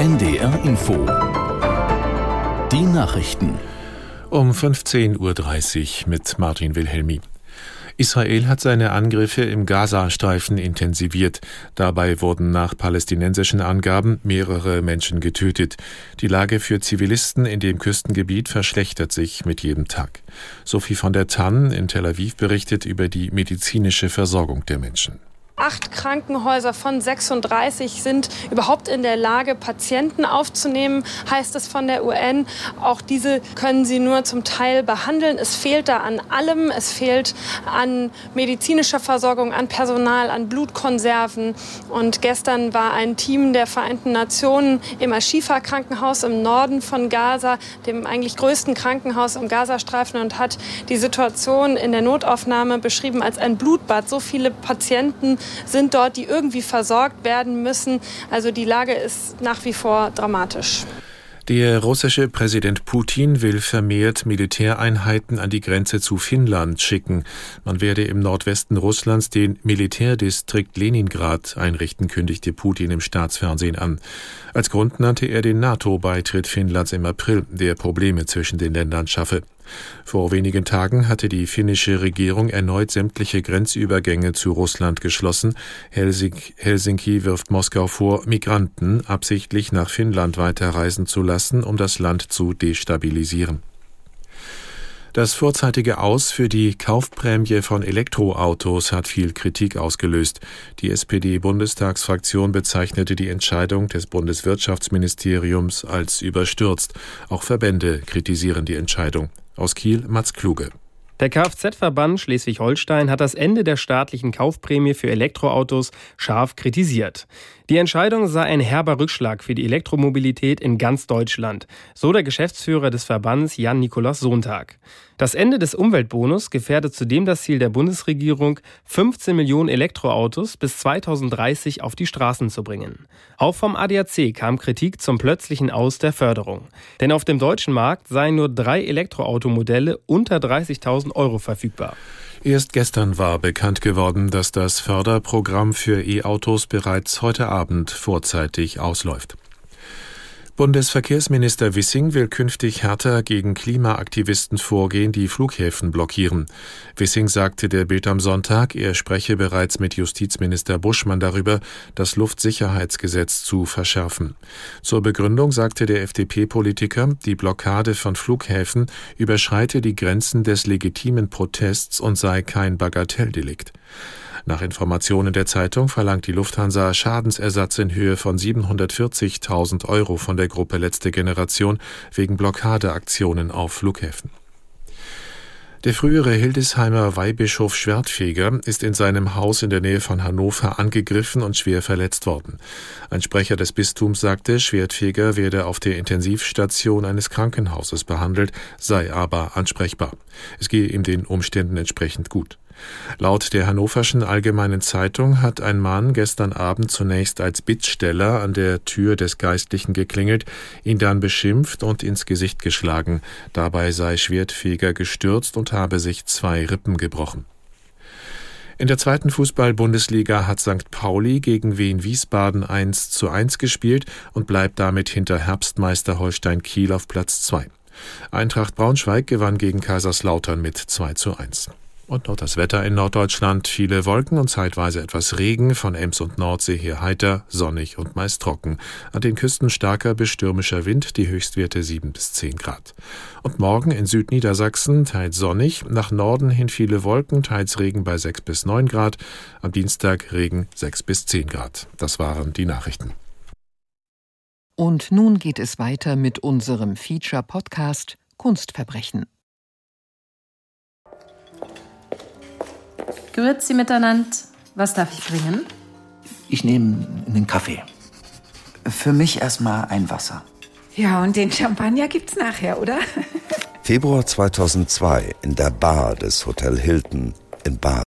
NDR Info. Die Nachrichten. Um 15.30 Uhr mit Martin Wilhelmi. Israel hat seine Angriffe im Gazastreifen intensiviert. Dabei wurden nach palästinensischen Angaben mehrere Menschen getötet. Die Lage für Zivilisten in dem Küstengebiet verschlechtert sich mit jedem Tag. Sophie von der Tann in Tel Aviv berichtet über die medizinische Versorgung der Menschen. Acht Krankenhäuser von 36 sind überhaupt in der Lage, Patienten aufzunehmen, heißt es von der UN. Auch diese können sie nur zum Teil behandeln. Es fehlt da an allem. Es fehlt an medizinischer Versorgung, an Personal, an Blutkonserven. Und gestern war ein Team der Vereinten Nationen im Ashifa Krankenhaus im Norden von Gaza, dem eigentlich größten Krankenhaus im Gazastreifen, und hat die Situation in der Notaufnahme beschrieben als ein Blutbad. So viele Patienten sind dort, die irgendwie versorgt werden müssen. Also die Lage ist nach wie vor dramatisch. Der russische Präsident Putin will vermehrt Militäreinheiten an die Grenze zu Finnland schicken. Man werde im Nordwesten Russlands den Militärdistrikt Leningrad einrichten, kündigte Putin im Staatsfernsehen an. Als Grund nannte er den NATO-Beitritt Finnlands im April, der Probleme zwischen den Ländern schaffe. Vor wenigen Tagen hatte die finnische Regierung erneut sämtliche Grenzübergänge zu Russland geschlossen. Helsinki wirft Moskau vor, Migranten absichtlich nach Finnland weiterreisen zu lassen, um das Land zu destabilisieren. Das vorzeitige Aus für die Kaufprämie von Elektroautos hat viel Kritik ausgelöst. Die SPD-Bundestagsfraktion bezeichnete die Entscheidung des Bundeswirtschaftsministeriums als überstürzt. Auch Verbände kritisieren die Entscheidung. Aus Kiel Mats Kluge. Der Kfz-Verband Schleswig-Holstein hat das Ende der staatlichen Kaufprämie für Elektroautos scharf kritisiert. Die Entscheidung sei ein herber Rückschlag für die Elektromobilität in ganz Deutschland, so der Geschäftsführer des Verbands Jan-Nikolaus Sontag. Das Ende des Umweltbonus gefährdet zudem das Ziel der Bundesregierung, 15 Millionen Elektroautos bis 2030 auf die Straßen zu bringen. Auch vom ADAC kam Kritik zum plötzlichen Aus der Förderung. Denn auf dem deutschen Markt seien nur drei Elektroautomodelle unter 30.000 Euro verfügbar. Erst gestern war bekannt geworden, dass das Förderprogramm für E-Autos bereits heute Abend vorzeitig ausläuft. Bundesverkehrsminister Wissing will künftig härter gegen Klimaaktivisten vorgehen, die Flughäfen blockieren. Wissing sagte der Bild am Sonntag, er spreche bereits mit Justizminister Buschmann darüber, das Luftsicherheitsgesetz zu verschärfen. Zur Begründung sagte der FDP-Politiker, die Blockade von Flughäfen überschreite die Grenzen des legitimen Protests und sei kein Bagatelldelikt. Nach Informationen der Zeitung verlangt die Lufthansa Schadensersatz in Höhe von 740.000 Euro von der Gruppe Letzte Generation wegen Blockadeaktionen auf Flughäfen. Der frühere Hildesheimer Weihbischof Schwertfeger ist in seinem Haus in der Nähe von Hannover angegriffen und schwer verletzt worden. Ein Sprecher des Bistums sagte, Schwertfeger werde auf der Intensivstation eines Krankenhauses behandelt, sei aber ansprechbar. Es gehe ihm den Umständen entsprechend gut. Laut der Hannoverschen Allgemeinen Zeitung hat ein Mann gestern Abend zunächst als Bittsteller an der Tür des Geistlichen geklingelt, ihn dann beschimpft und ins Gesicht geschlagen. Dabei sei Schwertfeger gestürzt und habe sich zwei Rippen gebrochen. In der zweiten Fußball-Bundesliga hat St. Pauli gegen Wien Wiesbaden 1 zu 1 gespielt und bleibt damit hinter Herbstmeister Holstein Kiel auf Platz 2. Eintracht Braunschweig gewann gegen Kaiserslautern mit 2 zu 1. Und noch das Wetter in Norddeutschland. Viele Wolken und zeitweise etwas Regen. Von Ems und Nordsee hier heiter, sonnig und meist trocken. An den Küsten starker bis stürmischer Wind, die Höchstwerte 7 bis 10 Grad. Und morgen in Südniedersachsen teils sonnig, nach Norden hin viele Wolken, teils Regen bei 6 bis 9 Grad. Am Dienstag Regen 6 bis 10 Grad. Das waren die Nachrichten. Und nun geht es weiter mit unserem Feature-Podcast Kunstverbrechen. Grüezi miteinander. Was darf ich bringen? Ich nehme einen Kaffee. Für mich erstmal ein Wasser. Ja, und den Champagner gibt's nachher, oder? Februar 2002 in der Bar des Hotel Hilton in Basel.